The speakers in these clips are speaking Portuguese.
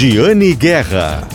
Giane Guerra.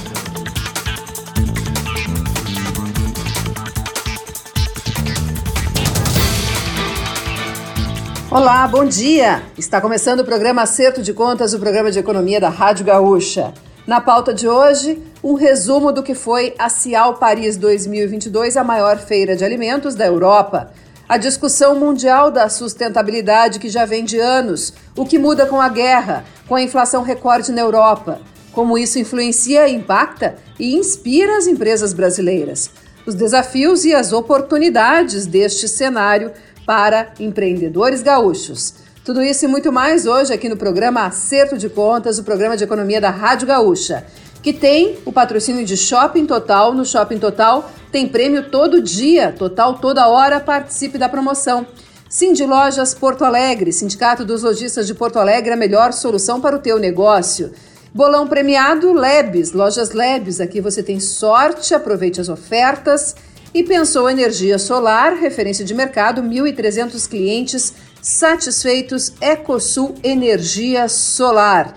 Olá, bom dia! Está começando o programa Acerto de Contas, o programa de economia da Rádio Gaúcha. Na pauta de hoje, um resumo do que foi a Cial Paris 2022, a maior feira de alimentos da Europa. A discussão mundial da sustentabilidade que já vem de anos, o que muda com a guerra, com a inflação recorde na Europa, como isso influencia, impacta e inspira as empresas brasileiras, os desafios e as oportunidades deste cenário para empreendedores gaúchos. Tudo isso e muito mais hoje aqui no programa Acerto de Contas, o programa de economia da Rádio Gaúcha, que tem o patrocínio de Shopping Total. No Shopping Total tem prêmio todo dia, total toda hora, participe da promoção. Cindy Lojas Porto Alegre, Sindicato dos Lojistas de Porto Alegre, a melhor solução para o teu negócio. Bolão premiado Lebes, Lojas Lebes, aqui você tem sorte, aproveite as ofertas. E pensou energia solar, referência de mercado, 1.300 clientes satisfeitos, Ecosul Energia Solar.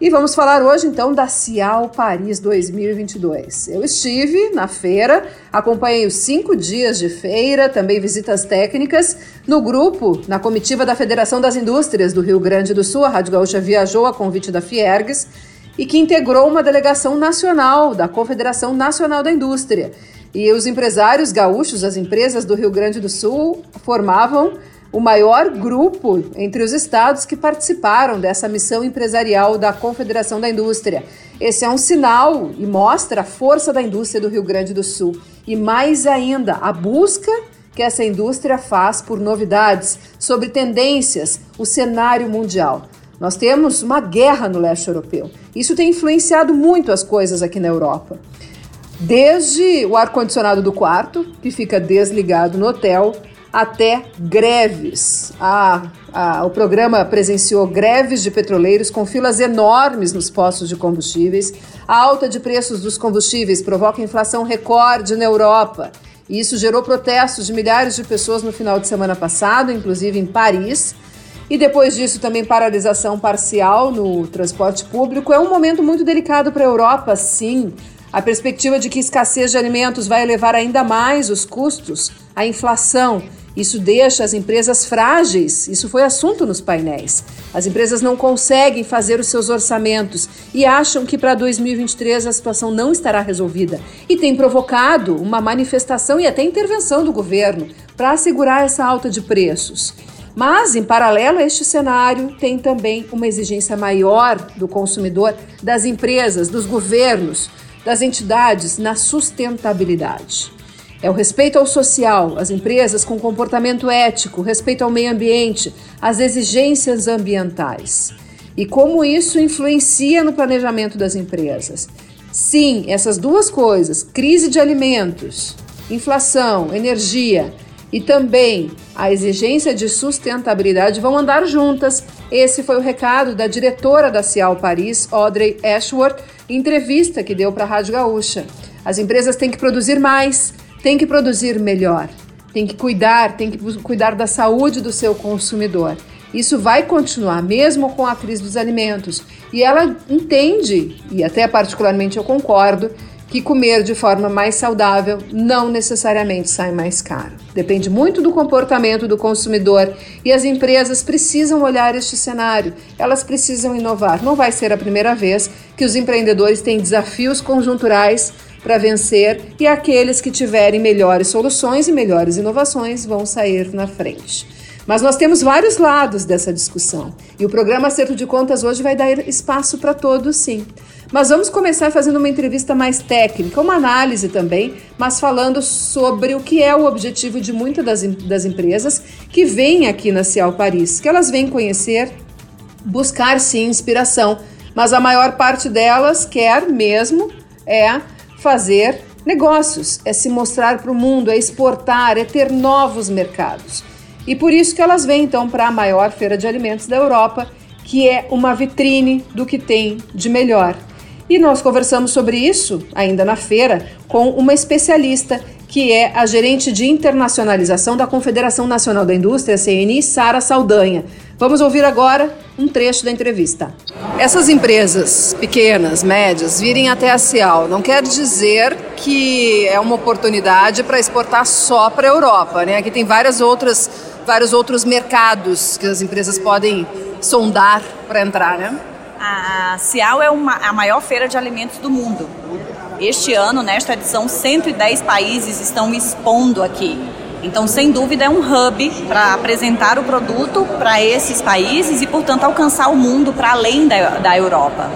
E vamos falar hoje então da Cial Paris 2022. Eu estive na feira, acompanhei os cinco dias de feira, também visitas técnicas. No grupo, na comitiva da Federação das Indústrias do Rio Grande do Sul, a Rádio Gaúcha viajou a convite da Fiergues e que integrou uma delegação nacional da Confederação Nacional da Indústria. E os empresários gaúchos, as empresas do Rio Grande do Sul, formavam o maior grupo entre os estados que participaram dessa missão empresarial da Confederação da Indústria. Esse é um sinal e mostra a força da indústria do Rio Grande do Sul e, mais ainda, a busca que essa indústria faz por novidades sobre tendências, o cenário mundial. Nós temos uma guerra no leste europeu. Isso tem influenciado muito as coisas aqui na Europa. Desde o ar-condicionado do quarto, que fica desligado no hotel, até greves. O programa presenciou greves de petroleiros com filas enormes nos postos de combustíveis. A alta de preços dos combustíveis provoca inflação recorde na Europa. E isso gerou protestos de milhares de pessoas no final de semana passado, inclusive em Paris. E depois disso, também paralisação parcial no transporte público. É um momento muito delicado para a Europa, sim. A perspectiva de que escassez de alimentos vai elevar ainda mais os custos, a inflação. Isso deixa as empresas frágeis. Isso foi assunto nos painéis. As empresas não conseguem fazer os seus orçamentos e acham que para 2023 a situação não estará resolvida. E tem provocado uma manifestação e até intervenção do governo para assegurar essa alta de preços. Mas, em paralelo a este cenário, tem também uma exigência maior do consumidor, das empresas, dos governos, das entidades na sustentabilidade. É o respeito ao social, as empresas com comportamento ético, respeito ao meio ambiente, as exigências ambientais. E como isso influencia no planejamento das empresas. Sim, essas duas coisas, crise de alimentos, inflação, energia e também a exigência de sustentabilidade vão andar juntas. Esse foi o recado da diretora da Cial Paris, Audrey Ashworth, em entrevista que deu para a Rádio Gaúcha. As empresas têm que produzir mais, têm que produzir melhor, têm que cuidar, têm que cuidar da saúde do seu consumidor. Isso vai continuar mesmo com a crise dos alimentos. E ela entende, e até particularmente eu concordo, que comer de forma mais saudável não necessariamente sai mais caro. Depende muito do comportamento do consumidor e as empresas precisam olhar este cenário, elas precisam inovar. Não vai ser a primeira vez que os empreendedores têm desafios conjunturais para vencer e aqueles que tiverem melhores soluções e melhores inovações vão sair na frente. Mas nós temos vários lados dessa discussão e o programa Acerto de Contas hoje vai dar espaço para todos, sim. Mas vamos começar fazendo uma entrevista mais técnica, uma análise também, mas falando sobre o que é o objetivo de muitas das, das empresas que vêm aqui na Cial Paris, que elas vêm conhecer, buscar sim inspiração, mas a maior parte delas quer mesmo é fazer negócios, é se mostrar para o mundo, é exportar, é ter novos mercados. E por isso que elas vêm então para a maior feira de alimentos da Europa, que é uma vitrine do que tem de melhor. E nós conversamos sobre isso ainda na feira com uma especialista que é a gerente de internacionalização da Confederação Nacional da Indústria, CNI, Sara Saldanha. Vamos ouvir agora um trecho da entrevista. Essas empresas pequenas, médias, virem até a Cial não quer dizer que é uma oportunidade para exportar só para a Europa, né? Aqui tem várias outras, vários outros mercados que as empresas podem sondar para entrar, né? A Cial é uma, a maior feira de alimentos do mundo. Este ano, nesta edição, 110 países estão expondo aqui. Então, sem dúvida, é um hub para apresentar o produto para esses países e, portanto, alcançar o mundo para além da, da Europa.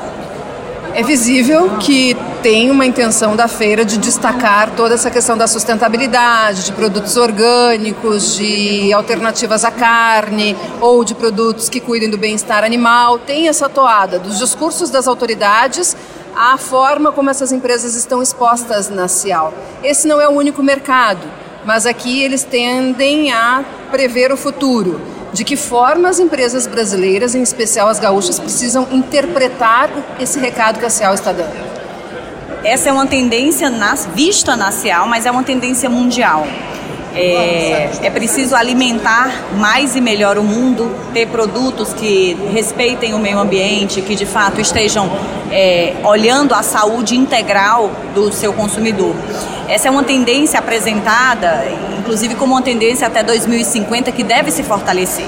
É visível que tem uma intenção da feira de destacar toda essa questão da sustentabilidade, de produtos orgânicos, de alternativas à carne ou de produtos que cuidem do bem-estar animal. Tem essa toada dos discursos das autoridades à forma como essas empresas estão expostas na Cial. Esse não é o único mercado mas aqui eles tendem a prever o futuro. De que forma as empresas brasileiras, em especial as gaúchas, precisam interpretar esse recado que a Cial está dando? Essa é uma tendência nas, vista na Cial, mas é uma tendência mundial. É, é, preciso alimentar mais e melhor o mundo, ter produtos que respeitem o meio ambiente, que de fato estejam é, olhando a saúde integral do seu consumidor. Essa é uma tendência apresentada, inclusive como uma tendência até 2050, que deve se fortalecer.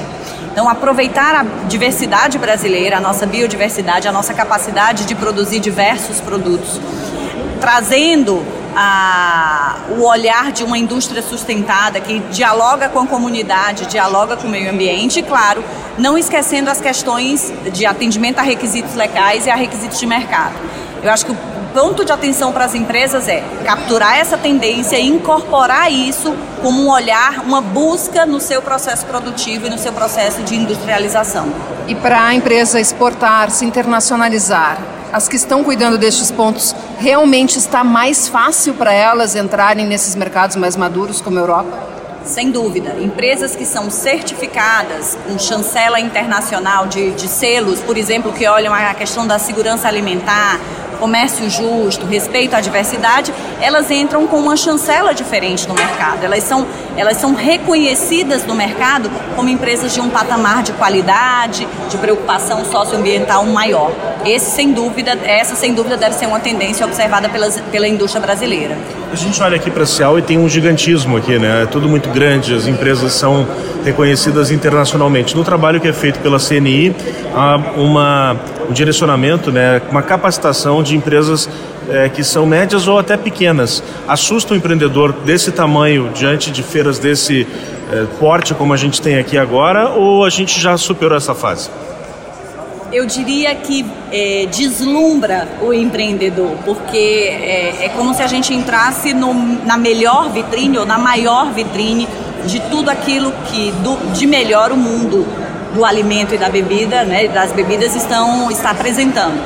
Então, aproveitar a diversidade brasileira, a nossa biodiversidade, a nossa capacidade de produzir diversos produtos, trazendo a, o olhar de uma indústria sustentada que dialoga com a comunidade, dialoga com o meio ambiente e, claro, não esquecendo as questões de atendimento a requisitos legais e a requisitos de mercado. Eu acho que o ponto de atenção para as empresas é capturar essa tendência e incorporar isso como um olhar, uma busca no seu processo produtivo e no seu processo de industrialização. E para a empresa exportar, se internacionalizar, as que estão cuidando destes pontos, realmente está mais fácil para elas entrarem nesses mercados mais maduros como a Europa? Sem dúvida. Empresas que são certificadas com chancela internacional de, de selos, por exemplo, que olham a questão da segurança alimentar, comércio justo, respeito à diversidade, elas entram com uma chancela diferente no mercado. Elas são, elas são reconhecidas no mercado como empresas de um patamar de qualidade, de preocupação socioambiental maior. Esse, sem dúvida, essa, sem dúvida, deve ser uma tendência observada pela, indústria brasileira. A gente olha aqui para a Cial e tem um gigantismo aqui, né? É tudo muito grande, as empresas são reconhecidas internacionalmente. No trabalho que é feito pela CNI, há uma, um direcionamento, né, uma capacitação de empresas é, que são médias ou até pequenas. Assusta o empreendedor desse tamanho diante de feiras desse é, porte como a gente tem aqui agora ou a gente já superou essa fase? eu diria que é, deslumbra o empreendedor, porque é, é, como se a gente entrasse no, na melhor vitrine ou na maior vitrine de tudo aquilo que do, de melhor o mundo do alimento e da bebida, né, das bebidas estão está apresentando.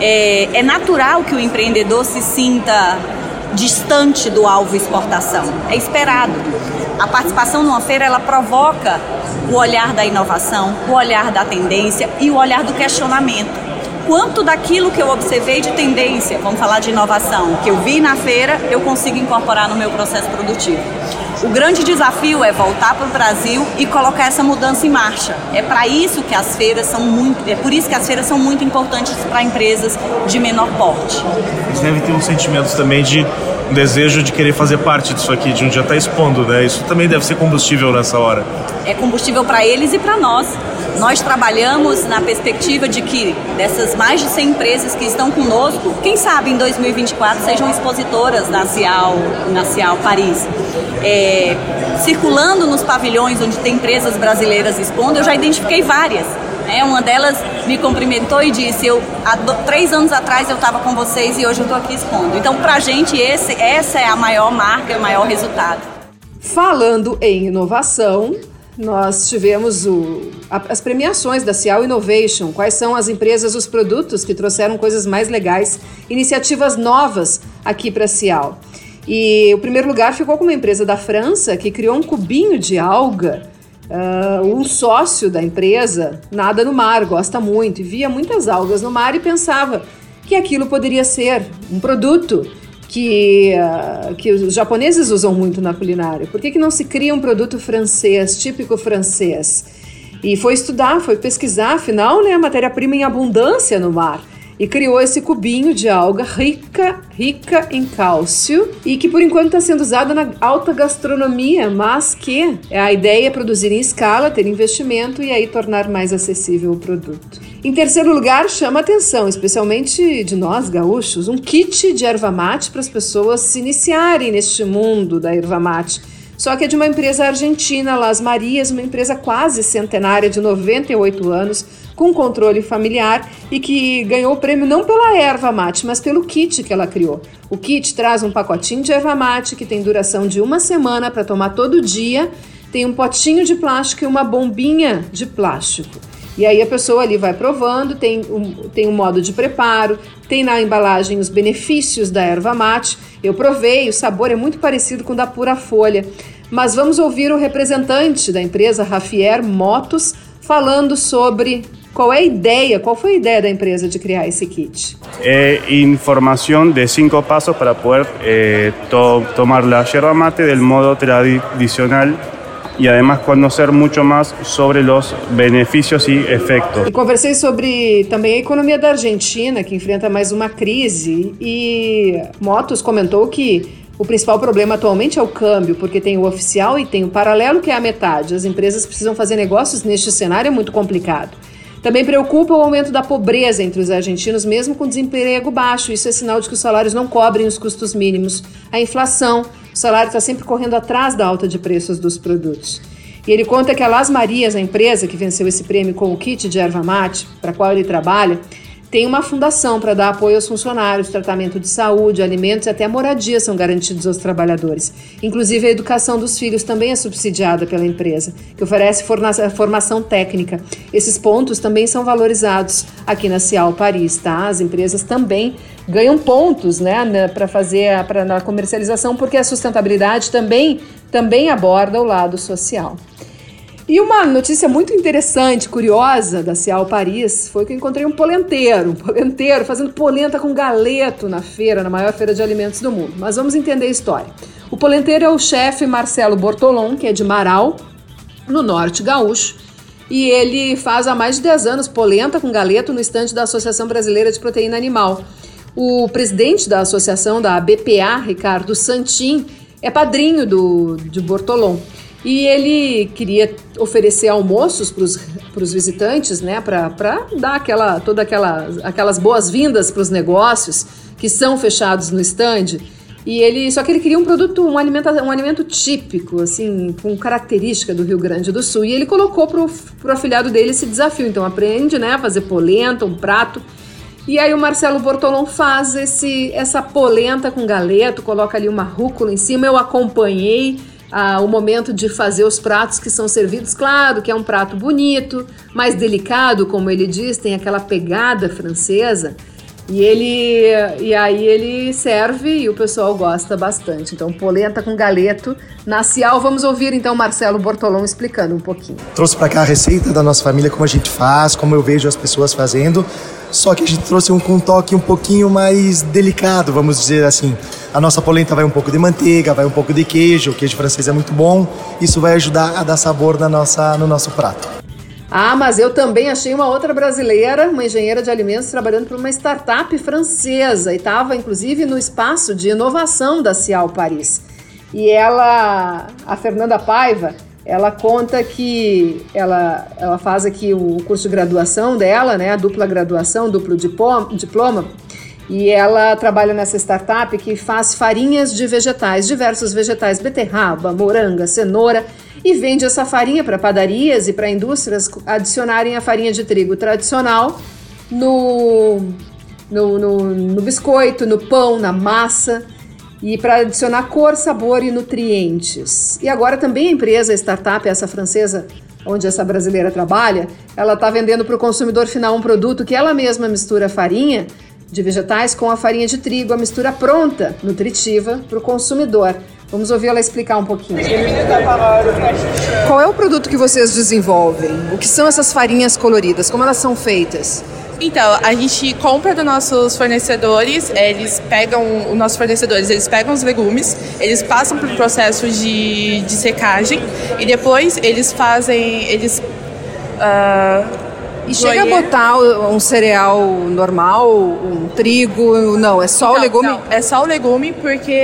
É, é natural que o empreendedor se sinta distante do alvo exportação. É esperado. A participação numa feira ela provoca o olhar da inovação, o olhar da tendência e o olhar do questionamento quanto daquilo que eu observei de tendência, vamos falar de inovação, que eu vi na feira, eu consigo incorporar no meu processo produtivo. O grande desafio é voltar para o Brasil e colocar essa mudança em marcha. É para isso que as feiras são muito, é por isso que as feiras são muito importantes para empresas de menor porte. Eles devem ter um sentimento também de um desejo de querer fazer parte disso aqui, de um dia estar tá expondo, né? Isso também deve ser combustível nessa hora. É combustível para eles e para nós. Nós trabalhamos na perspectiva de que dessas mais de 100 empresas que estão conosco, quem sabe em 2024 sejam expositoras na Cial, na Cial Paris. É, circulando nos pavilhões onde tem empresas brasileiras expondo, eu já identifiquei várias. É, uma delas me cumprimentou e disse: eu, há três anos atrás eu estava com vocês e hoje eu estou aqui expondo. Então, para a gente, esse, essa é a maior marca, o maior resultado. Falando em inovação, nós tivemos o, a, as premiações da Cial Innovation. Quais são as empresas, os produtos que trouxeram coisas mais legais, iniciativas novas aqui para a Cial. E o primeiro lugar ficou com uma empresa da França que criou um cubinho de alga. Uh, um sócio da empresa nada no mar, gosta muito e via muitas algas no mar e pensava que aquilo poderia ser um produto que, uh, que os japoneses usam muito na culinária. Por que, que não se cria um produto francês, típico francês? E foi estudar, foi pesquisar, afinal, né, a matéria-prima em abundância no mar e criou esse cubinho de alga rica, rica em cálcio e que por enquanto está sendo usada na alta gastronomia, mas que a ideia é produzir em escala, ter investimento e aí tornar mais acessível o produto. Em terceiro lugar, chama atenção, especialmente de nós gaúchos, um kit de erva mate para as pessoas se iniciarem neste mundo da erva mate. Só que é de uma empresa argentina, Las Marias, uma empresa quase centenária de 98 anos, com controle familiar e que ganhou o prêmio não pela erva mate, mas pelo kit que ela criou. O kit traz um pacotinho de erva mate que tem duração de uma semana para tomar todo dia, tem um potinho de plástico e uma bombinha de plástico. E aí a pessoa ali vai provando, tem um, tem um modo de preparo, tem na embalagem os benefícios da erva mate. Eu provei, o sabor é muito parecido com o da pura folha. Mas vamos ouvir o representante da empresa, Rafier Motos, falando sobre qual é a ideia, qual foi a ideia da empresa de criar esse kit? É informação de cinco passos para poder eh, to tomar a yerba mate del modo tradicional e además conhecer muito mais sobre os benefícios e efeitos. E conversei sobre também a economia da Argentina, que enfrenta mais uma crise, e Motos comentou que o principal problema atualmente é o câmbio, porque tem o oficial e tem o paralelo, que é a metade. As empresas precisam fazer negócios neste cenário, é muito complicado. Também preocupa o aumento da pobreza entre os argentinos, mesmo com desemprego baixo. Isso é sinal de que os salários não cobrem os custos mínimos. A inflação, o salário está sempre correndo atrás da alta de preços dos produtos. E ele conta que a Las Marias, a empresa que venceu esse prêmio com o kit de erva mate, para qual ele trabalha, tem uma fundação para dar apoio aos funcionários, tratamento de saúde, alimentos e até moradia são garantidos aos trabalhadores. Inclusive, a educação dos filhos também é subsidiada pela empresa, que oferece formação técnica. Esses pontos também são valorizados aqui na Cial Paris, tá? As empresas também ganham pontos, né, para fazer a, pra, na comercialização, porque a sustentabilidade também, também aborda o lado social. E uma notícia muito interessante, curiosa da Cial Paris foi que eu encontrei um polenteiro, um polenteiro fazendo polenta com galeto na feira, na maior feira de alimentos do mundo. Mas vamos entender a história. O polenteiro é o chefe Marcelo Bortolom, que é de Marau, no norte gaúcho, e ele faz há mais de 10 anos polenta com galeto no estande da Associação Brasileira de Proteína Animal. O presidente da associação, da BPA, Ricardo Santin, é padrinho do, de Bortolom. E ele queria oferecer almoços para os visitantes, né, para dar aquela, toda aquela, aquelas boas-vindas para os negócios que são fechados no stand. E ele, só que ele queria um produto, um alimento, um alimento típico, assim, com característica do Rio Grande do Sul. E ele colocou para o afilhado dele esse desafio. Então aprende, né, a fazer polenta, um prato. E aí o Marcelo Bortolom faz esse, essa polenta com galeto, coloca ali uma rúcula em cima. Eu acompanhei ah, o momento de fazer os pratos que são servidos. Claro que é um prato bonito, mais delicado, como ele diz, tem aquela pegada francesa. E ele e aí ele serve e o pessoal gosta bastante. Então, polenta com galeto na Cial. Vamos ouvir então Marcelo Bortolão explicando um pouquinho. Trouxe para cá a receita da nossa família, como a gente faz, como eu vejo as pessoas fazendo. Só que a gente trouxe um com um toque um pouquinho mais delicado, vamos dizer assim. A nossa polenta vai um pouco de manteiga, vai um pouco de queijo, o queijo francês é muito bom. Isso vai ajudar a dar sabor na nossa, no nosso prato. Ah, mas eu também achei uma outra brasileira, uma engenheira de alimentos, trabalhando para uma startup francesa e estava, inclusive, no espaço de inovação da Cial Paris. E ela, a Fernanda Paiva, ela conta que ela, ela faz aqui o curso de graduação dela, né, a dupla graduação, duplo diploma, e ela trabalha nessa startup que faz farinhas de vegetais, diversos vegetais, beterraba, moranga, cenoura, e vende essa farinha para padarias e para indústrias adicionarem a farinha de trigo tradicional no, no, no, no biscoito, no pão, na massa e para adicionar cor, sabor e nutrientes. E agora também a empresa, a startup, essa francesa, onde essa brasileira trabalha, ela está vendendo para o consumidor final um produto que ela mesma mistura farinha de vegetais com a farinha de trigo, a mistura pronta, nutritiva, para o consumidor. Vamos ouvir ela explicar um pouquinho. Qual é o produto que vocês desenvolvem? O que são essas farinhas coloridas? Como elas são feitas? Então, a gente compra dos nossos fornecedores, eles pegam, os nossos fornecedores, eles pegam os legumes, eles passam por processo de, de secagem e depois eles fazem, eles Uh, e chega a botar um cereal normal, um trigo, não, é só não, o legume? Não, é só o legume porque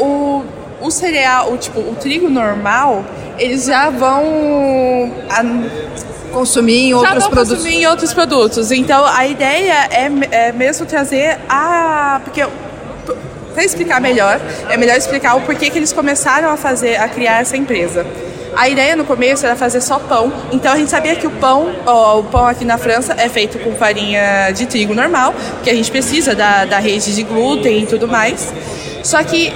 o, o cereal, o, tipo, o trigo normal, eles já vão consumir em outros já produtos. consumir em outros produtos. Então a ideia é, é mesmo trazer a porque para explicar melhor, é melhor explicar o porquê que eles começaram a fazer, a criar essa empresa. A ideia no começo era fazer só pão, então a gente sabia que o pão, ó, o pão aqui na França é feito com farinha de trigo normal, que a gente precisa da, da rede de glúten e tudo mais. Só que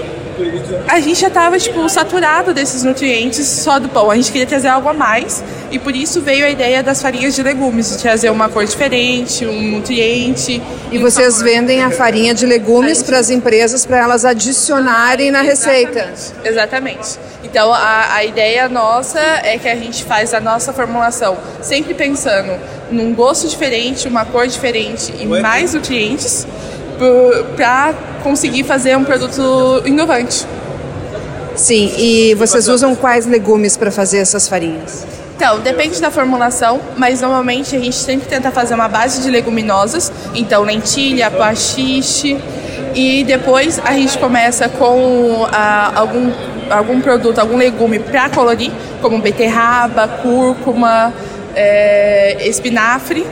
a gente já estava tipo saturado desses nutrientes só do pão. A gente queria trazer algo a mais e por isso veio a ideia das farinhas de legumes, de trazer uma cor diferente, um nutriente. E vocês sabor. vendem a farinha de legumes para as empresas para elas adicionarem na receita. Exatamente. Então a, a ideia nossa é que a gente faz a nossa formulação sempre pensando num gosto diferente, uma cor diferente e mais nutrientes para conseguir fazer um produto inovante. Sim, e vocês usam quais legumes para fazer essas farinhas? Então, depende da formulação, mas normalmente a gente sempre tenta fazer uma base de leguminosas, então lentilha, pastiche, e depois a gente começa com ah, algum, algum produto, algum legume para colorir, como beterraba, cúrcuma, é, espinafre,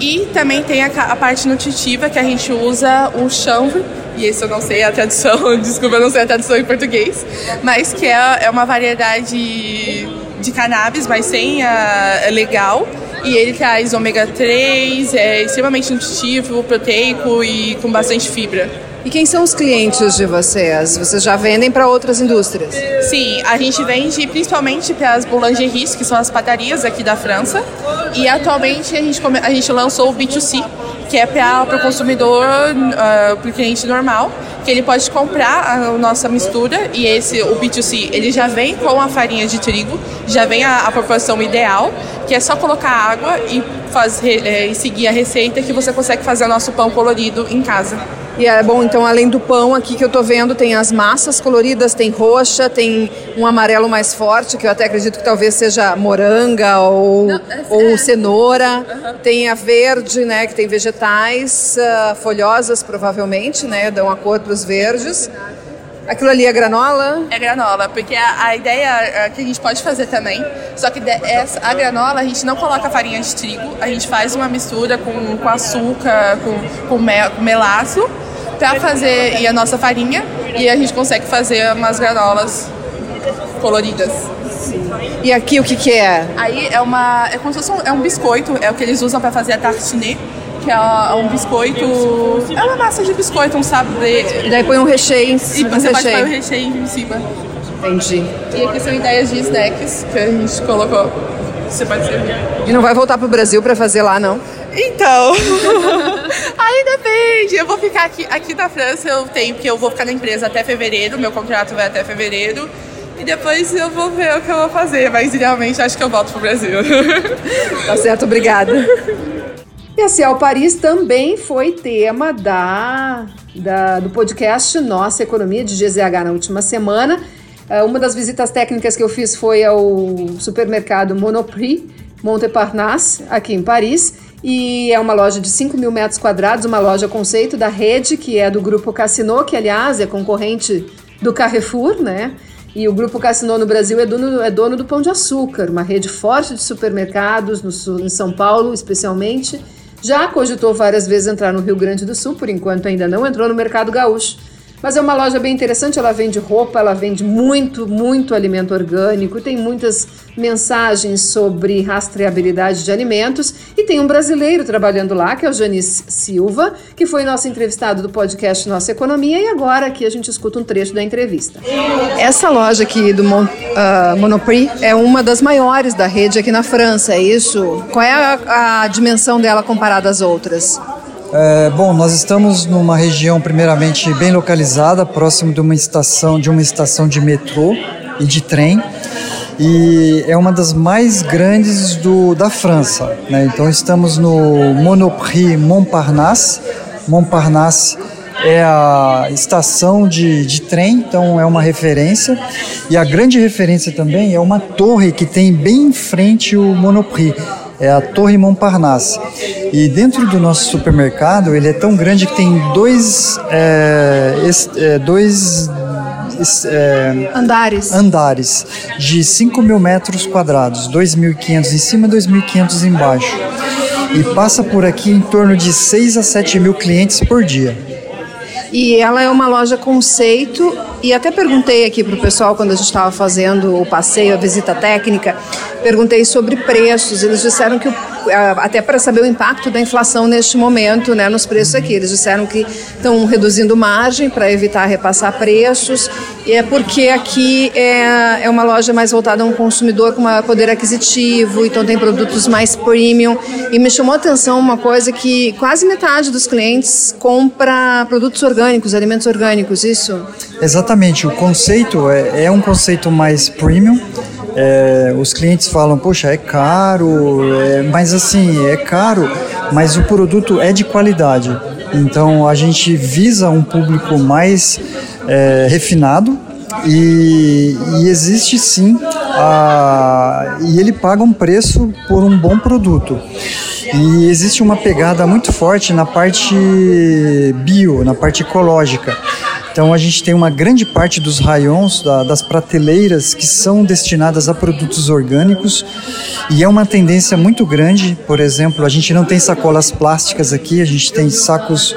e também tem a, a, parte nutritiva que a gente usa o chanvre, e esse eu não sei a tradução, desculpa, eu não sei a tradução em português, mas que é, é uma variedade de cannabis, mas sem a, é legal. E ele traz ômega 3, é extremamente nutritivo, proteico e com bastante fibra. E quem são os clientes de vocês? Vocês já vendem para outras indústrias? Sim, a gente vende principalmente para as boulangeries, que são as padarias aqui da França. E atualmente a gente, a gente lançou o B2C, que é para o consumidor, uh, para o cliente normal, que ele pode comprar a nossa mistura e esse, o B2C, ele já vem com a farinha de trigo, já vem a, a proporção ideal, que é só colocar água e, fazer, é, e seguir a receita que você consegue fazer o nosso pão colorido em casa. E é bom, então, além do pão aqui que eu tô vendo, tem as massas coloridas, tem roxa, tem um amarelo mais forte, que eu até acredito que talvez seja moranga ou, Não, é, ou é. cenoura. Uhum. Tem a verde, né, que tem vegetais uh, folhosas, provavelmente, né, dão a cor para os verdes. Aquilo ali é granola? É granola, porque a, a ideia é que a gente pode fazer também, só que de, essa, a granola a gente não coloca farinha de trigo, a gente faz uma mistura com, com açúcar, com, com, mel, com melaço, para fazer e a nossa farinha e a gente consegue fazer umas granolas coloridas. E aqui o que, que é? Aí é uma é como se fosse um, é um biscoito, é o que eles usam para fazer a tartinée, que é um biscoito, é uma massa de biscoito, um sablé. E daí põe um recheio em cima. E você pode pôr o recheio em cima. Entendi. E aqui são ideias de snacks que a gente colocou. Você pode servir. E não vai voltar pro Brasil para fazer lá, não? Então, aí depende. Eu vou ficar aqui, aqui na França, eu tenho, porque eu vou ficar na empresa até fevereiro, meu contrato vai até fevereiro. E depois eu vou ver o que eu vou fazer, mas idealmente acho que eu volto pro Brasil. Tá certo, obrigada. E a Cial Paris também foi tema da, da, do podcast Nossa Economia de GZH na última semana. Uh, uma das visitas técnicas que eu fiz foi ao supermercado Monoprix Montparnasse, aqui em Paris. E é uma loja de 5 mil metros quadrados, uma loja conceito da rede, que é do Grupo Cassino, que aliás é concorrente do Carrefour, né? E o Grupo Cassino no Brasil é dono, é dono do Pão de Açúcar, uma rede forte de supermercados no, em São Paulo, especialmente. Já cogitou várias vezes entrar no Rio Grande do Sul, por enquanto ainda não entrou no mercado gaúcho. Mas é uma loja bem interessante, ela vende roupa, ela vende muito, muito alimento orgânico, tem muitas mensagens sobre rastreabilidade de alimentos e tem um brasileiro trabalhando lá, que é o Janice Silva, que foi nosso entrevistado do podcast Nossa Economia e agora aqui a gente escuta um trecho da entrevista. Essa loja aqui do Mon, uh, Monoprix é uma das maiores da rede aqui na França, é isso? Qual é a, a dimensão dela comparada às outras? É, bom, nós estamos numa região primeiramente bem localizada, próximo de uma estação, de uma estação de metrô e de trem, e é uma das mais grandes do, da França. Né? Então estamos no Monoprix Montparnasse. Montparnasse é a estação de, de trem, então é uma referência. E a grande referência também é uma torre que tem bem em frente o Monoprix é a Torre Montparnasse. E dentro do nosso supermercado, ele é tão grande que tem dois, é, é, dois é, andares. andares de 5 mil metros quadrados, 2.500 em cima e 2.500 embaixo. E passa por aqui em torno de 6 a 7 mil clientes por dia. E ela é uma loja conceito. E até perguntei aqui para o pessoal quando a gente estava fazendo o passeio, a visita técnica, perguntei sobre preços. Eles disseram que o até para saber o impacto da inflação neste momento, né, nos preços aqui. Eles disseram que estão reduzindo margem para evitar repassar preços, e é porque aqui é, é uma loja mais voltada a um consumidor com maior poder aquisitivo, então tem produtos mais premium. E me chamou a atenção uma coisa que quase metade dos clientes compra produtos orgânicos, alimentos orgânicos, isso? Exatamente, o conceito é, é um conceito mais premium. É, os clientes falam, poxa, é caro, é, mas assim, é caro, mas o produto é de qualidade. Então a gente visa um público mais é, refinado e, e, existe sim, a, e ele paga um preço por um bom produto. E existe uma pegada muito forte na parte bio, na parte ecológica. Então a gente tem uma grande parte dos raions, da, das prateleiras, que são destinadas a produtos orgânicos e é uma tendência muito grande. Por exemplo, a gente não tem sacolas plásticas aqui, a gente tem sacos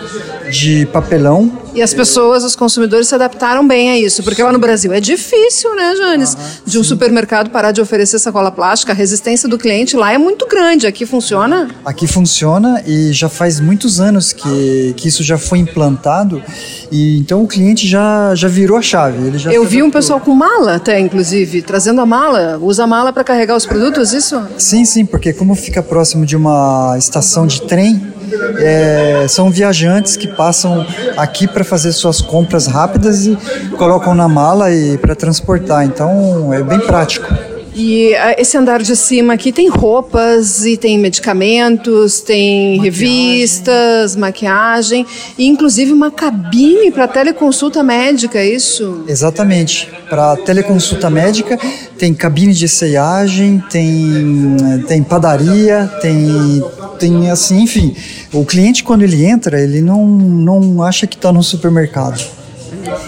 de papelão. E as pessoas, os consumidores se adaptaram bem a isso, porque lá no Brasil é difícil, né, Janes? de um sim. supermercado parar de oferecer sacola plástica, a resistência do cliente lá é muito grande. Aqui funciona? Aqui funciona e já faz muitos anos que, que isso já foi implantado e então o cliente já, já virou a chave. Ele já Eu vi um pessoal com mala até, inclusive, trazendo a mala, usa a mala para carregar os produtos, isso? Sim, sim, porque como fica próximo de uma estação de trem, é, são viajantes que passam aqui para fazer suas compras rápidas e colocam na mala e para transportar. Então é bem prático. E ah, esse andar de cima aqui tem roupas e tem medicamentos, tem maquiagem. revistas, maquiagem e inclusive uma cabine para teleconsulta médica, é isso? Exatamente. Para teleconsulta médica tem cabine de ceiagem, tem, tem padaria, tem, tem assim, enfim. O cliente quando ele entra, ele não, não acha que está no supermercado.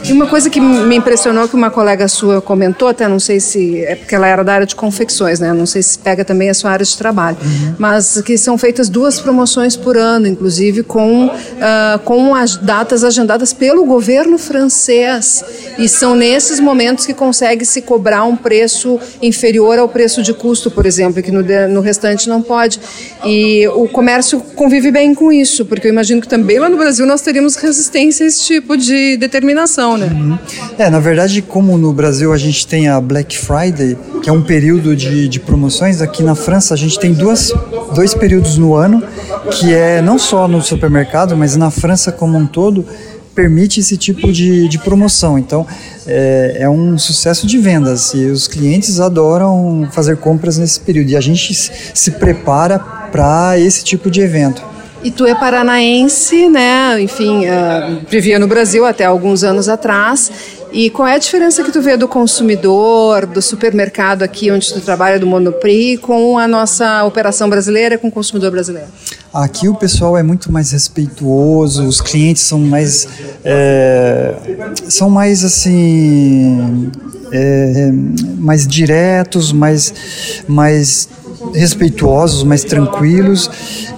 E uma coisa que me impressionou que uma colega sua comentou, até não sei se é porque ela era da área de confecções, né? Não sei se pega também a sua área de trabalho, uhum. mas que são feitas duas promoções por ano, inclusive com uh, com as datas agendadas pelo governo francês e são nesses momentos que consegue se cobrar um preço inferior ao preço de custo, por exemplo, que no, no restante não pode. E o comércio convive bem com isso, porque eu imagino que também lá no Brasil nós teríamos resistência a esse tipo de determinação né? Uhum. É, na verdade, como no Brasil a gente tem a Black Friday, que é um período de, de promoções, aqui na França a gente tem duas, dois períodos no ano, que é não só no supermercado, mas na França como um todo, permite esse tipo de, de promoção. Então, é, é, um sucesso de vendas e os clientes adoram fazer compras nesse período. E a gente se prepara para esse tipo de evento. E tu é paranaense, né? Enfim, uh, vivia no Brasil até alguns anos atrás. E qual é a diferença que tu vê do consumidor, do supermercado aqui onde tu trabalha, do Monoprix, com a nossa operação brasileira, com o consumidor brasileiro? Aqui o pessoal é muito mais respeituoso, os clientes são mais, é, são mais assim, é, mais diretos, mais, mais respeituosos, mais tranquilos.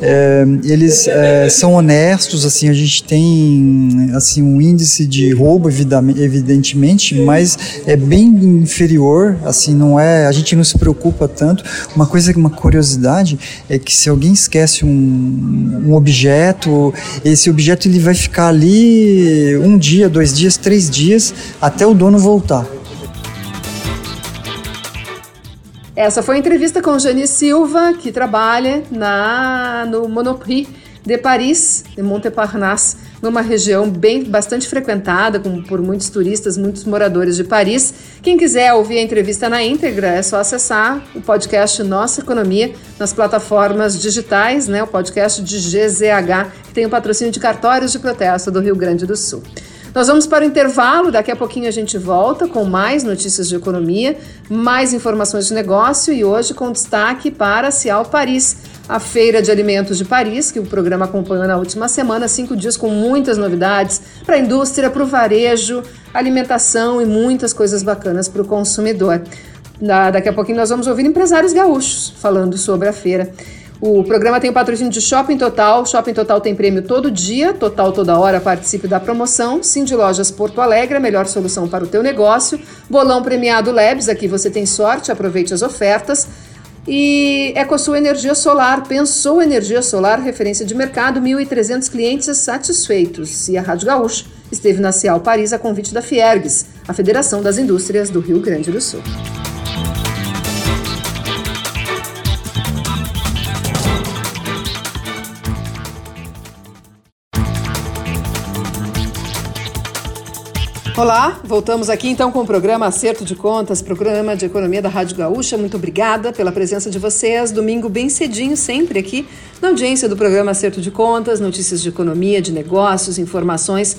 É, eles é, são honestos, assim, a gente tem assim um índice de roubo evidentemente, mas é bem inferior, assim, não é, a gente não se preocupa tanto. Uma coisa, uma curiosidade é que se alguém esquece um, um objeto, esse objeto ele vai ficar ali um dia, dois dias, três dias até o dono voltar. Essa foi a entrevista com Jane Silva, que trabalha na, no Monoprix de Paris, de Montparnasse, numa região bem bastante frequentada com, por muitos turistas, muitos moradores de Paris. Quem quiser ouvir a entrevista na íntegra, é só acessar o podcast Nossa Economia nas plataformas digitais, né? O podcast de GZH, que tem o patrocínio de cartórios de protesto do Rio Grande do Sul. Nós vamos para o intervalo, daqui a pouquinho a gente volta com mais notícias de economia, mais informações de negócio e hoje com destaque para Cial Paris, a Feira de Alimentos de Paris, que o programa acompanhou na última semana, cinco dias com muitas novidades para a indústria, para o varejo, alimentação e muitas coisas bacanas para o consumidor. Daqui a pouquinho nós vamos ouvir empresários gaúchos falando sobre a feira. O programa tem o patrocínio de Shopping Total. Shopping Total tem prêmio todo dia, total toda hora. Participe da promoção. Cindy Lojas Porto Alegre, a melhor solução para o teu negócio. Bolão premiado Labs, aqui você tem sorte, aproveite as ofertas. E EcoSul Energia Solar, pensou energia solar, referência de mercado, 1.300 clientes satisfeitos. E a Rádio Gaúcha esteve na Cial Paris a convite da Fiergues, a Federação das Indústrias do Rio Grande do Sul. Olá, voltamos aqui então com o programa Acerto de Contas, programa de economia da Rádio Gaúcha. Muito obrigada pela presença de vocês. Domingo bem cedinho, sempre aqui na audiência do programa Acerto de Contas, notícias de economia, de negócios, informações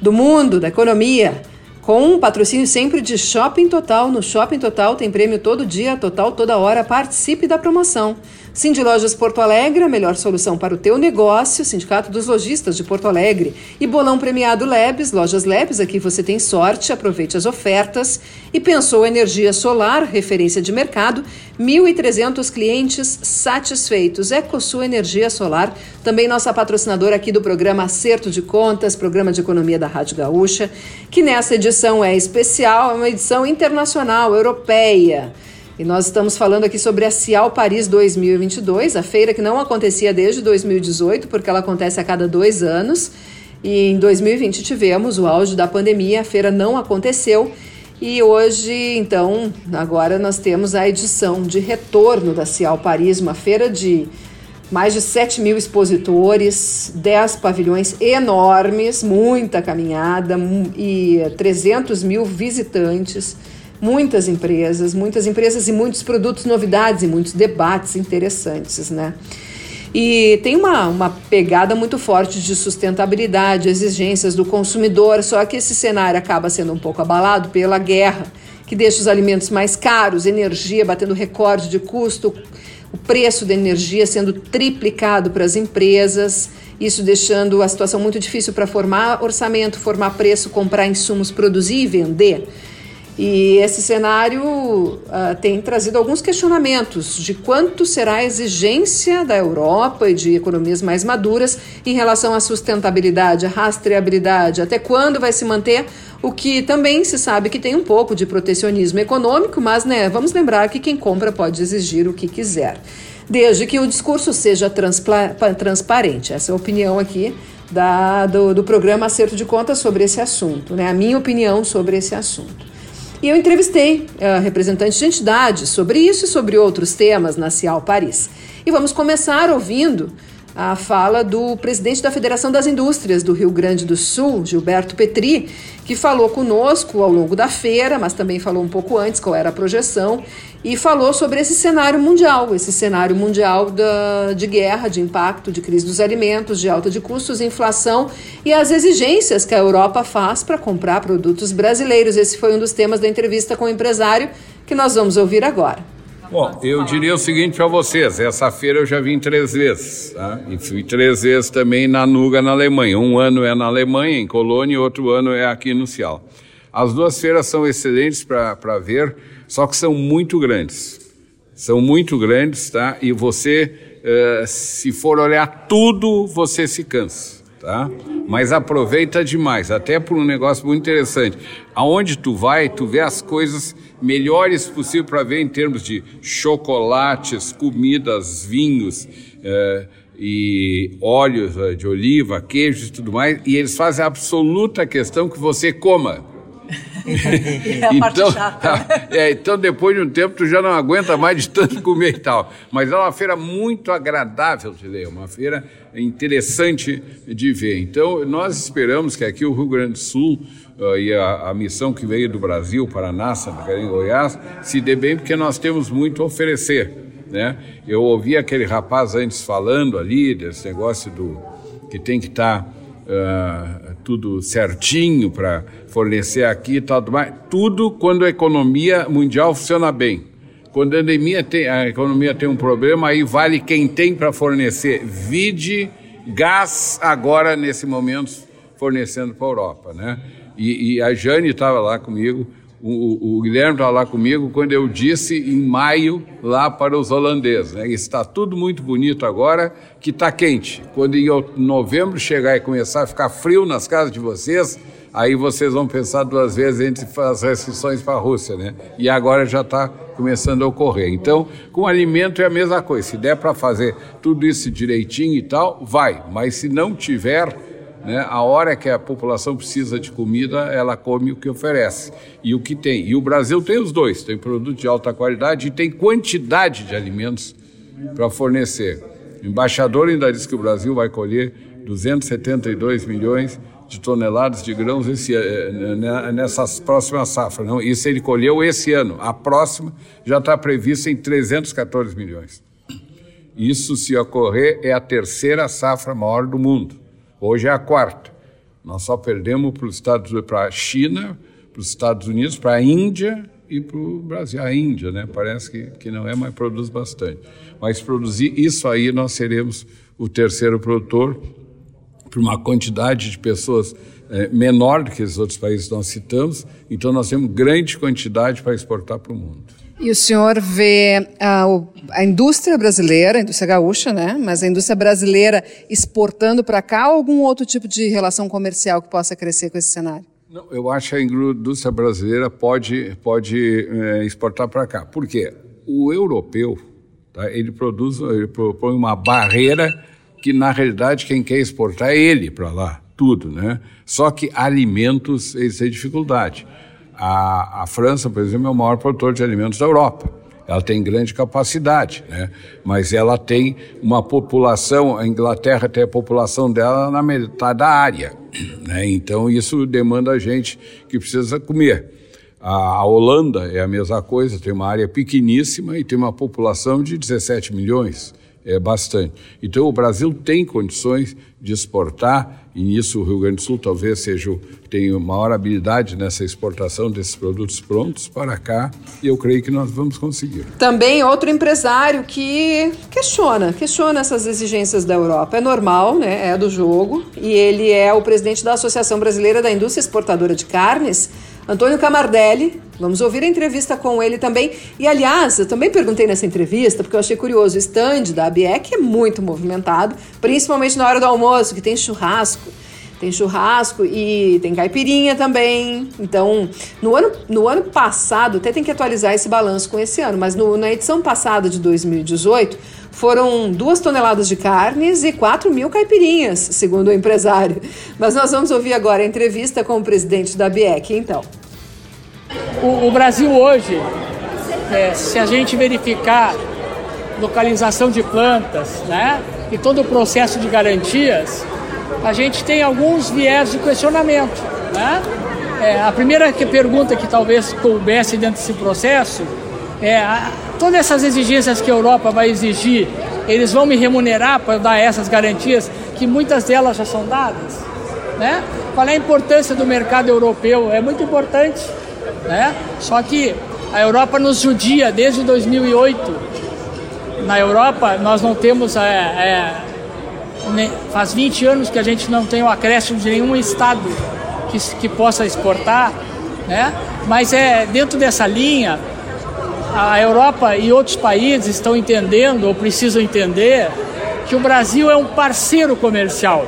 do mundo, da economia. Com um patrocínio sempre de Shopping Total. No Shopping Total tem prêmio todo dia, total toda hora. Participe da promoção. Cindy Lojas Porto Alegre, a melhor solução para o teu negócio, Sindicato dos Lojistas de Porto Alegre e Bolão Premiado Labs, Lojas Labs, aqui você tem sorte, aproveite as ofertas. E pensou energia solar, referência de mercado, 1.300 clientes satisfeitos. EcoSul Energia Solar, também nossa patrocinadora aqui do programa Acerto de Contas, programa de economia da Rádio Gaúcha, que nessa edição é especial, é uma edição internacional, europeia. E nós estamos falando aqui sobre a Cial Paris 2022, a feira que não acontecia desde 2018, porque ela acontece a cada dois anos. E em 2020 tivemos o auge da pandemia, a feira não aconteceu. E hoje, então, agora nós temos a edição de retorno da Cial Paris, uma feira de mais de 7 mil expositores, 10 pavilhões enormes, muita caminhada e 300 mil visitantes muitas empresas, muitas empresas e muitos produtos, novidades e muitos debates interessantes, né? E tem uma, uma pegada muito forte de sustentabilidade, exigências do consumidor, só que esse cenário acaba sendo um pouco abalado pela guerra, que deixa os alimentos mais caros, energia batendo recorde de custo, o preço da energia sendo triplicado para as empresas, isso deixando a situação muito difícil para formar orçamento, formar preço, comprar insumos, produzir e vender. E esse cenário uh, tem trazido alguns questionamentos de quanto será a exigência da Europa e de economias mais maduras em relação à sustentabilidade, à rastreabilidade, até quando vai se manter o que também se sabe que tem um pouco de protecionismo econômico, mas né, vamos lembrar que quem compra pode exigir o que quiser, desde que o discurso seja transparente. Essa é a opinião aqui da, do, do programa Acerto de Contas sobre esse assunto, né? a minha opinião sobre esse assunto. E eu entrevistei uh, representantes de entidades sobre isso e sobre outros temas na Cial Paris. E vamos começar ouvindo a fala do presidente da Federação das Indústrias do Rio Grande do Sul, Gilberto Petri, que falou conosco ao longo da feira, mas também falou um pouco antes qual era a projeção, e falou sobre esse cenário mundial, esse cenário mundial da, de guerra, de impacto, de crise dos alimentos, de alta de custos, inflação e as exigências que a Europa faz para comprar produtos brasileiros. Esse foi um dos temas da entrevista com o empresário que nós vamos ouvir agora. Bom, eu diria o seguinte para vocês: essa feira eu já vim três vezes, tá? e fui três vezes também na Nuga, na Alemanha. Um ano é na Alemanha, em Colônia, e outro ano é aqui no Cial. As duas feiras são excelentes para ver, só que são muito grandes. São muito grandes, tá? E você, uh, se for olhar tudo, você se cansa tá? Mas aproveita demais, até por um negócio muito interessante. Aonde tu vai, tu vê as coisas melhores possível para ver em termos de chocolates, comidas, vinhos eh, e óleos eh, de oliva, queijos e tudo mais, e eles fazem a absoluta questão que você coma. é então, é, então, depois de um tempo, tu já não aguenta mais de tanto comer e tal. Mas é uma feira muito agradável de ler, uma feira interessante de ver. Então, nós esperamos que aqui o Rio Grande do Sul uh, e a, a, missão que veio do Brasil para a NASA, em Goiás, se dê bem, porque nós temos muito a oferecer. Né? Eu ouvi aquele rapaz antes falando ali desse negócio do que tem que estar. Tá, uh, tudo certinho para fornecer aqui e tal, tudo quando a economia mundial funciona bem. Quando a, endemia tem, a economia tem um problema, aí vale quem tem para fornecer. Vide gás agora, nesse momento, fornecendo para a Europa. Né? E, e a Jane estava lá comigo, o, o Guilherme estava lá comigo quando eu disse em maio lá para os holandeses. Né? Está tudo muito bonito agora, que está quente. Quando em novembro chegar e começar a ficar frio nas casas de vocês, aí vocês vão pensar duas vezes entre as restrições para a Rússia, né? E agora já está começando a ocorrer. Então, com alimento é a mesma coisa. Se der para fazer tudo isso direitinho e tal, vai. Mas se não tiver, né, a hora que a população precisa de comida, ela come o que oferece e o que tem. E o Brasil tem os dois: tem produto de alta qualidade e tem quantidade de alimentos para fornecer. O embaixador ainda disse que o Brasil vai colher 272 milhões de toneladas de grãos esse, eh, nessas próximas safras. Não? Isso ele colheu esse ano. A próxima já está prevista em 314 milhões. Isso, se ocorrer, é a terceira safra maior do mundo. Hoje é a quarta. Nós só perdemos para a China, para os Estados Unidos, para a Índia e para o Brasil. A Índia, né? Parece que, que não é, mas produz bastante. Mas produzir isso aí, nós seremos o terceiro produtor para uma quantidade de pessoas é, menor do que os outros países que nós citamos. Então, nós temos grande quantidade para exportar para o mundo. E o senhor vê a, a, indústria brasileira, a indústria gaúcha, né? Mas a indústria brasileira exportando para cá ou algum outro tipo de relação comercial que possa crescer com esse cenário? Não, eu acho que a indústria brasileira pode, pode é, exportar para cá. Por quê? O europeu, tá, ele produz, ele propõe uma barreira que, na realidade, quem quer exportar é ele para lá, tudo, né? Só que alimentos, eles têm dificuldade. A, a França, por exemplo, é o maior produtor de alimentos da Europa. Ela tem grande capacidade, né? mas ela tem uma população, a Inglaterra tem a população dela na metade da área. Né? Então isso demanda a gente que precisa comer. A, Holanda é a mesma coisa, tem uma área pequeníssima e tem uma população de 17 milhões é bastante. Então o Brasil tem condições de exportar e nisso o Rio Grande do Sul talvez seja tenha maior habilidade nessa exportação desses produtos prontos para cá e eu creio que nós vamos conseguir. Também outro empresário que questiona, questiona essas exigências da Europa. É normal, né? É do jogo e ele é o presidente da Associação Brasileira da Indústria Exportadora de Carnes. Antônio Camardelli. Vamos ouvir a entrevista com ele também. E, aliás, eu também perguntei nessa entrevista, porque eu achei curioso, o stand da ABEC é muito movimentado, principalmente na hora do almoço, que tem churrasco. Tem churrasco e tem caipirinha também. Então, no ano, no ano passado, até tem que atualizar esse balanço com esse ano, mas no, na edição passada de 2018, foram duas toneladas de carnes e 4 mil caipirinhas, segundo o empresário. Mas nós vamos ouvir agora a entrevista com o presidente da BIEC, então. O, o Brasil hoje, é, se a gente verificar localização de plantas, né, e todo o processo de garantias, a gente tem alguns viés de questionamento, né? É, a primeira que pergunta que talvez coubesse dentro desse processo é a, todas essas exigências que a Europa vai exigir, eles vão me remunerar para dar essas garantias que muitas delas já são dadas, né? Qual é a importância do mercado europeu? É muito importante, né? Só que a Europa nos judia desde 2008. Na Europa nós não temos é, é, faz 20 anos que a gente não tem o acréscimo de nenhum estado que, que possa exportar, né? Mas é dentro dessa linha a Europa e outros países estão entendendo ou precisam entender que o Brasil é um parceiro comercial.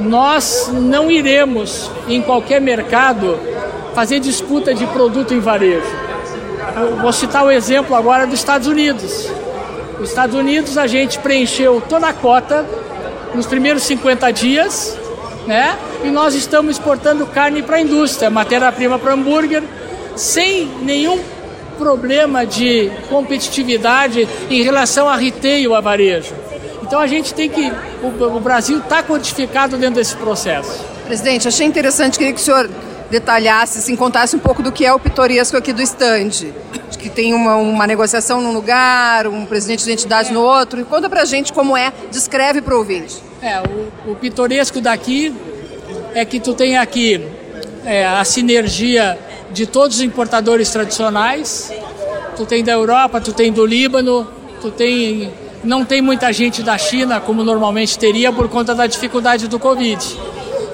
Nós não iremos em qualquer mercado fazer disputa de produto em varejo. Eu vou citar o exemplo agora dos Estados Unidos. Nos Estados Unidos a gente preencheu toda a cota nos primeiros 50 dias, né? E nós estamos exportando carne para a indústria, matéria-prima para hambúrguer, sem nenhum problema de competitividade em relação a retail, a varejo. Então a gente tem que. O, o Brasil está codificado dentro desse processo. Presidente, achei interessante, que o senhor detalhasse, assim, contasse um pouco do que é o pitoresco aqui do estande. Que tem uma, uma negociação num lugar, um presidente de entidade no outro. E conta pra gente como é, descreve para o ouvinte. É, o, o pitoresco daqui é que tu tem aqui é, a sinergia de todos os importadores tradicionais. Tu tem da Europa, tu tem do Líbano, tu tem não tem muita gente da China como normalmente teria por conta da dificuldade do Covid.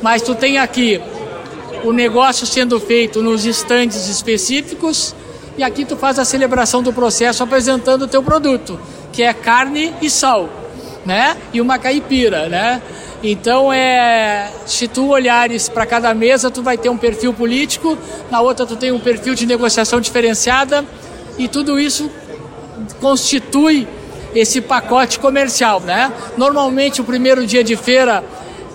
Mas tu tem aqui o negócio sendo feito nos estandes específicos e aqui tu faz a celebração do processo apresentando o teu produto, que é carne e sal, né? E uma caipira, né? Então é, se tu olhares para cada mesa, tu vai ter um perfil político, na outra tu tem um perfil de negociação diferenciada e tudo isso constitui esse pacote comercial, né? Normalmente o primeiro dia de feira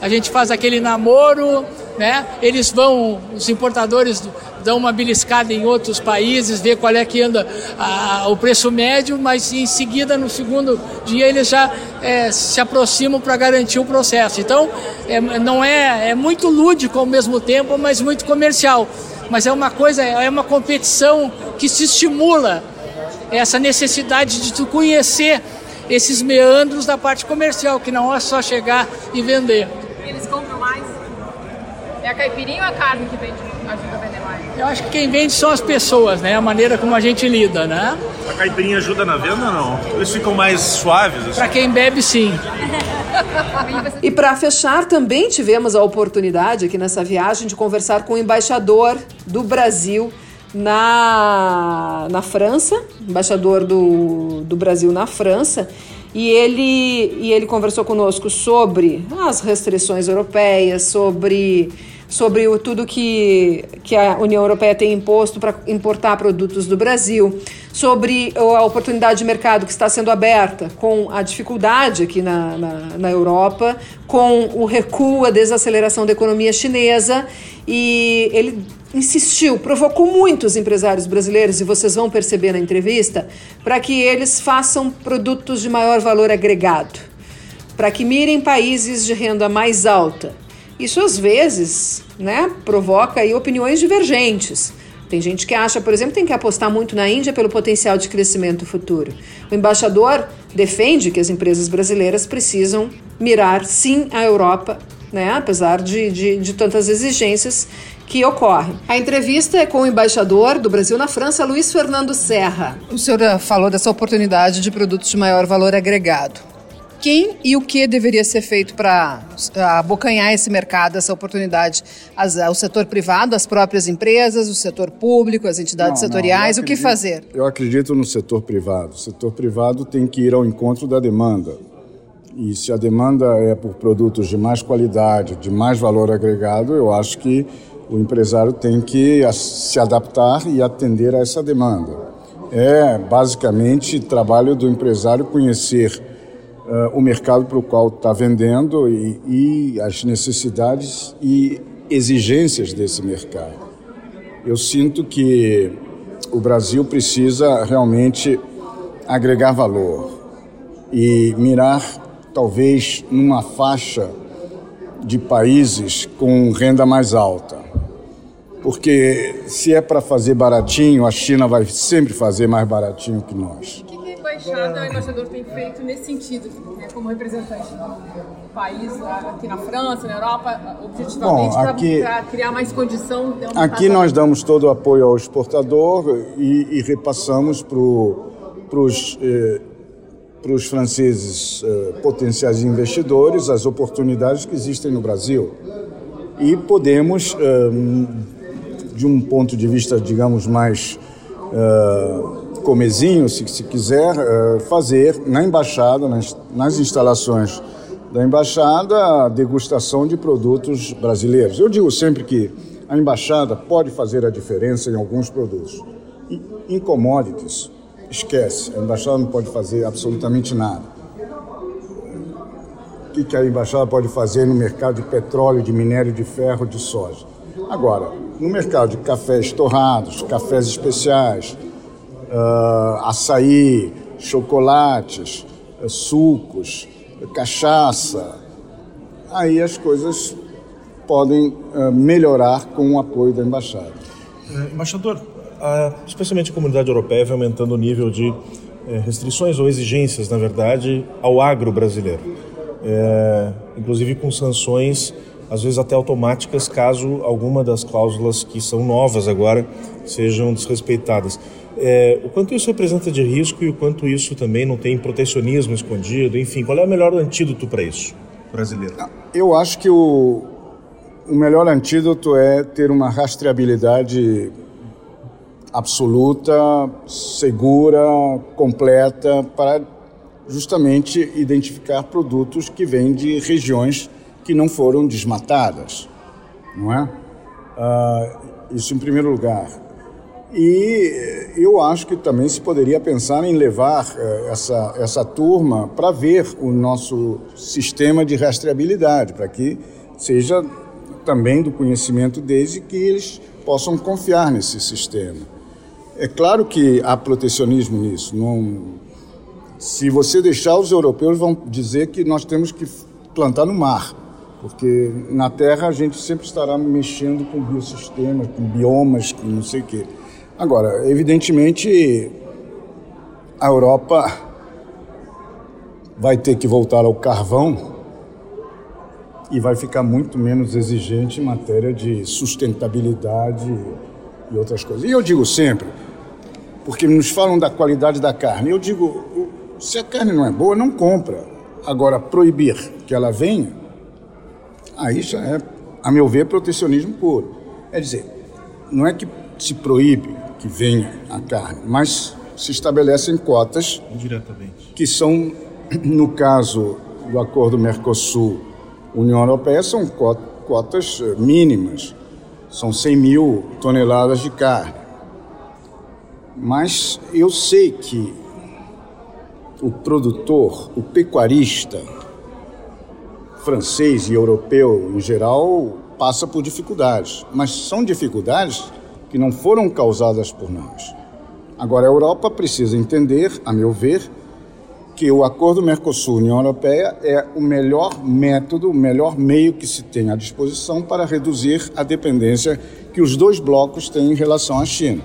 a gente faz aquele namoro, né? Eles vão, os importadores dão uma beliscada em outros países, ver qual é que anda a, o preço médio, mas em seguida, no segundo dia, eles já é, se aproximam para garantir o processo. Então, é, não é, é muito lúdico ao mesmo tempo, mas muito comercial. Mas é uma coisa, é uma competição que se estimula essa necessidade de tu conhecer esses meandros da parte comercial, que não é só chegar e vender. É a caipirinha ou a carne que vende, ajuda a vender mais? Eu acho que quem vende são as pessoas, né? A maneira como a gente lida, né? A caipirinha ajuda na venda ou não? Eles ficam mais suaves? Assim? Para quem bebe, sim. e para fechar, também tivemos a oportunidade aqui nessa viagem de conversar com o embaixador do Brasil na, na França, embaixador do, do Brasil na França, e ele, e ele conversou conosco sobre as restrições europeias, sobre sobre o, tudo que, que a União Europeia tem imposto para importar produtos do Brasil, sobre a oportunidade de mercado que está sendo aberta com a dificuldade aqui na, na, na Europa, com o recuo, a desaceleração da economia chinesa, e ele insistiu, provocou muitos empresários brasileiros, e vocês vão perceber na entrevista, para que eles façam produtos de maior valor agregado, para que mirem países de renda mais alta isso às vezes né, provoca aí opiniões divergentes. Tem gente que acha, por exemplo, tem que apostar muito na Índia pelo potencial de crescimento futuro. O embaixador defende que as empresas brasileiras precisam mirar sim a Europa, né, apesar de, de, de tantas exigências que ocorrem. A entrevista é com o embaixador do Brasil na França, Luiz Fernando Serra. O senhor falou dessa oportunidade de produtos de maior valor agregado quem e o que deveria ser feito para abocanhar esse mercado, essa oportunidade? As, o setor privado, as próprias empresas, o setor público, as entidades não, setoriais, não, acredito, o que fazer? Eu acredito no setor privado. O setor privado tem que ir ao encontro da demanda. E se a demanda é por produtos de mais qualidade, de mais valor agregado, eu acho que o empresário tem que se adaptar e atender a essa demanda. É basicamente trabalho do empresário conhecer uh, o mercado para o qual está vendendo e, e as necessidades e exigências desse mercado. Eu sinto que o Brasil precisa realmente agregar valor e mirar talvez numa faixa de países com renda mais alta. Porque se é para fazer baratinho, a China vai sempre fazer mais baratinho que nós embaixada, o embaixador tem feito nesse sentido, né, como representante do país aqui na França, na Europa, objetivamente para criar mais condição? Aqui nós damos todo o apoio ao exportador e, e repassamos para os eh, franceses eh, potenciais investidores as oportunidades que existem no Brasil. E podemos, eh, de um ponto de vista, digamos, mais eh, comezinho, se, se quiser, eh, fazer na embaixada, nas, nas instalações da embaixada, a degustação de produtos brasileiros. Eu digo sempre que a embaixada pode fazer a diferença em alguns produtos. Em commodities, esquece, a embaixada não pode fazer absolutamente nada. O que a embaixada pode fazer no mercado de petróleo, de minério de ferro, de soja? Agora, no mercado de cafés torrados, cafés especiais, uh, açaí, chocolates, uh, sucos, cachaça. Aí as coisas podem uh, melhorar com o apoio da embaixada. É, embaixador, a, especialmente a comunidade europeia vem aumentando o nível de é, restrições ou exigências, na verdade, ao agro brasileiro, é, inclusive com sanções às vezes até automáticas, caso alguma das cláusulas que são novas agora sejam desrespeitadas. É, o quanto isso representa de risco e o quanto isso também não tem protecionismo escondido, enfim, qual é o melhor antídoto para isso, brasileiro? Eu acho que o, o melhor antídoto é ter uma rastreabilidade absoluta, segura, completa, para justamente identificar produtos que vêm de regiões que não foram desmatadas, não é? Uh, isso em primeiro lugar. E eu acho que também se poderia pensar em levar uh, essa, essa turma para ver o nosso sistema de rastreabilidade, para que seja também do conhecimento deles e que eles possam confiar nesse sistema. É claro que há protecionismo nisso. Não... Se você deixar, os europeus vão dizer que nós temos que plantar no mar porque na Terra a gente sempre estará mexendo com biossistemas, com biomas, com não sei o quê. Agora, evidentemente, a Europa vai ter que voltar ao carvão e vai ficar muito menos exigente em matéria de sustentabilidade e outras coisas. E eu digo sempre, porque nos falam da qualidade da carne, eu digo, se a carne não é boa, não compra. Agora, proibir que ela venha, aí já é, a meu ver, protecionismo puro. É dizer, não é que se proíbe que venha a carne, mas se estabelecem cotas que são, no caso do acordo Mercosul-União Europeia, são cotas eh, mínimas, são 100 mil toneladas de carne. Mas eu sei que o produtor, o pecuarista, francês e europeu em geral passa por dificuldades, mas são dificuldades que não foram causadas por nós. Agora, a Europa precisa entender, a meu ver, que o acordo Mercosul-União Europeia é o melhor método, o melhor meio que se tem à disposição para reduzir a dependência que os dois blocos têm em relação à China.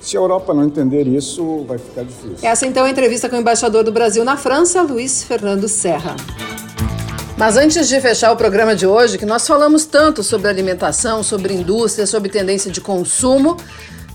Se a Europa não entender isso, vai ficar difícil. Essa então é a entrevista com o embaixador do Brasil na França, Luiz Fernando Serra. Mas antes de fechar o programa de hoje, que nós falamos tanto sobre alimentação, sobre indústria, sobre tendência de consumo,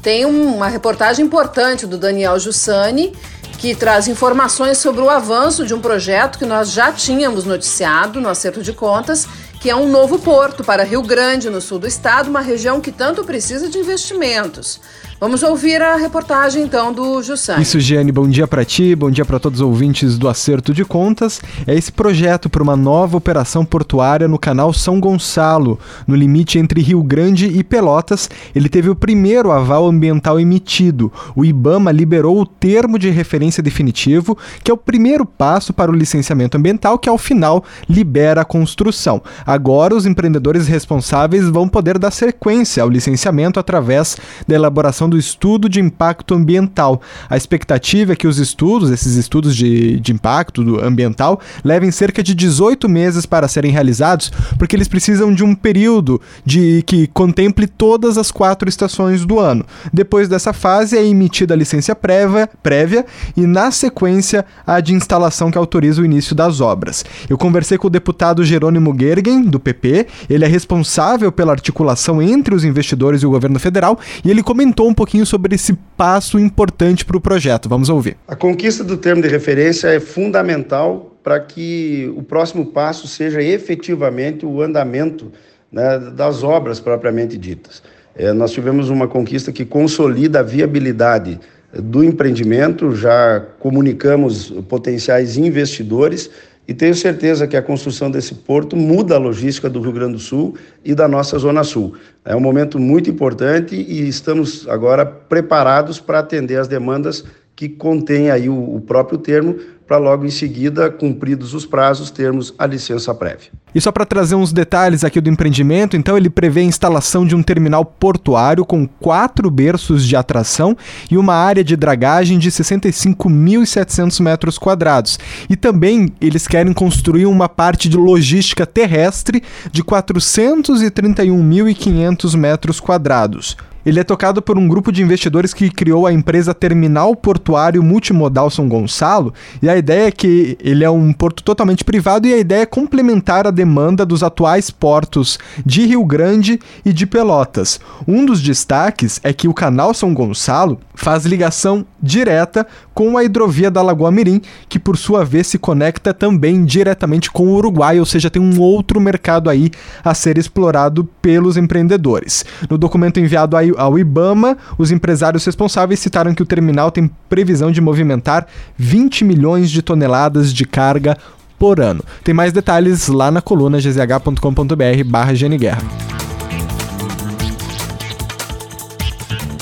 tem uma reportagem importante do Daniel Jussani, que traz informações sobre o avanço de um projeto que nós já tínhamos noticiado no acerto de contas, que é um novo porto para Rio Grande, no sul do estado, uma região que tanto precisa de investimentos. Vamos ouvir a reportagem então do Jussan. Isso, Giane, bom dia para ti, bom dia para todos os ouvintes do Acerto de Contas. É esse projeto para uma nova operação portuária no canal São Gonçalo, no limite entre Rio Grande e Pelotas. Ele teve o primeiro aval ambiental emitido. O IBAMA liberou o termo de referência definitivo, que é o primeiro passo para o licenciamento ambiental, que ao final libera a construção. Agora, os empreendedores responsáveis vão poder dar sequência ao licenciamento através da elaboração do estudo de impacto ambiental. A expectativa é que os estudos, esses estudos de, de impacto ambiental, levem cerca de 18 meses para serem realizados, porque eles precisam de um período de que contemple todas as quatro estações do ano. Depois dessa fase é emitida a licença prévia, prévia e, na sequência, a de instalação que autoriza o início das obras. Eu conversei com o deputado Jerônimo Gergen, do PP, ele é responsável pela articulação entre os investidores e o governo federal, e ele comentou um pouquinho sobre esse passo importante para o projeto. Vamos ouvir. A conquista do termo de referência é fundamental para que o próximo passo seja efetivamente o andamento né, das obras propriamente ditas. É, nós tivemos uma conquista que consolida a viabilidade do empreendimento, já comunicamos potenciais investidores e tenho certeza que a construção desse porto muda a logística do Rio Grande do Sul e da nossa Zona Sul. É um momento muito importante e estamos agora preparados para atender as demandas que contém aí o, o próprio termo, para logo em seguida, cumpridos os prazos, termos a licença prévia. E só para trazer uns detalhes aqui do empreendimento, então ele prevê a instalação de um terminal portuário com quatro berços de atração e uma área de dragagem de 65.700 metros quadrados. E também eles querem construir uma parte de logística terrestre de 431.500 metros quadrados. Ele é tocado por um grupo de investidores que criou a empresa Terminal Portuário Multimodal São Gonçalo, e a ideia é que ele é um porto totalmente privado e a ideia é complementar a demanda dos atuais portos de Rio Grande e de Pelotas. Um dos destaques é que o canal São Gonçalo faz ligação direta com a hidrovia da Lagoa Mirim, que por sua vez se conecta também diretamente com o Uruguai, ou seja, tem um outro mercado aí a ser explorado pelos empreendedores. No documento enviado ao IBAMA, os empresários responsáveis citaram que o terminal tem previsão de movimentar 20 milhões de toneladas de carga por ano. Tem mais detalhes lá na coluna gzh.com.br barra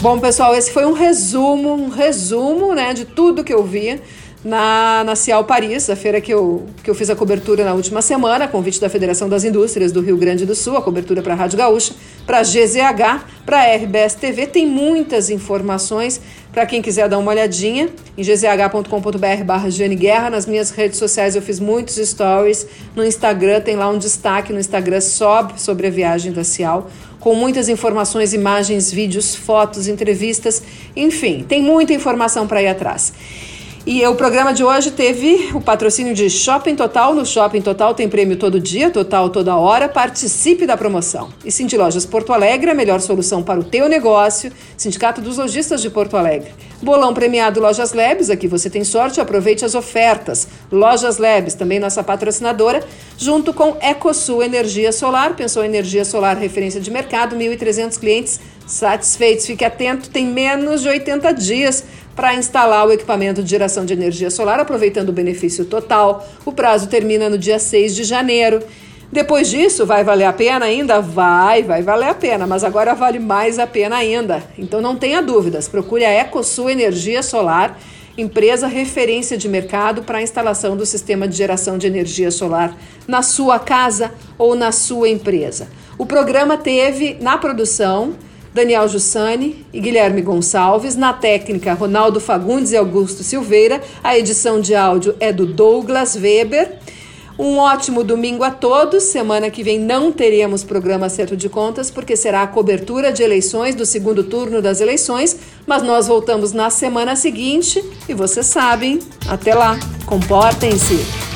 Bom, pessoal, esse foi um resumo, um resumo, né, de tudo que eu vi na, na Cial Paris, a feira que eu, que eu fiz a cobertura na última semana, convite da Federação das Indústrias do Rio Grande do Sul, a cobertura para a Rádio Gaúcha, para a GZH, para a RBS TV. Tem muitas informações para quem quiser dar uma olhadinha em gzh.com.br barra Guerra. Nas minhas redes sociais eu fiz muitos stories. No Instagram tem lá um destaque no Instagram sobre, sobre a viagem da Cial com muitas informações, imagens, vídeos, fotos, entrevistas, enfim, tem muita informação para ir atrás. E o programa de hoje teve o patrocínio de Shopping Total. No Shopping Total tem prêmio todo dia, total toda hora. Participe da promoção. E Cindy Lojas Porto Alegre, a melhor solução para o teu negócio. Sindicato dos Lojistas de Porto Alegre. Bolão premiado Lojas Labs, aqui você tem sorte, aproveite as ofertas. Lojas Labs, também nossa patrocinadora, junto com EcoSul Energia Solar. Pensou energia solar, referência de mercado, 1.300 clientes satisfeitos. Fique atento, tem menos de 80 dias para instalar o equipamento de geração de energia solar, aproveitando o benefício total. O prazo termina no dia 6 de janeiro. Depois disso, vai valer a pena ainda? Vai, vai valer a pena, mas agora vale mais a pena ainda. Então não tenha dúvidas, procure a EcoSul Energia Solar, empresa referência de mercado para a instalação do sistema de geração de energia solar na sua casa ou na sua empresa. O programa teve na produção Daniel Jussani e Guilherme Gonçalves. Na técnica, Ronaldo Fagundes e Augusto Silveira. A edição de áudio é do Douglas Weber. Um ótimo domingo a todos. Semana que vem não teremos programa Acerto de Contas, porque será a cobertura de eleições, do segundo turno das eleições. Mas nós voltamos na semana seguinte e vocês sabem. Até lá. Comportem-se.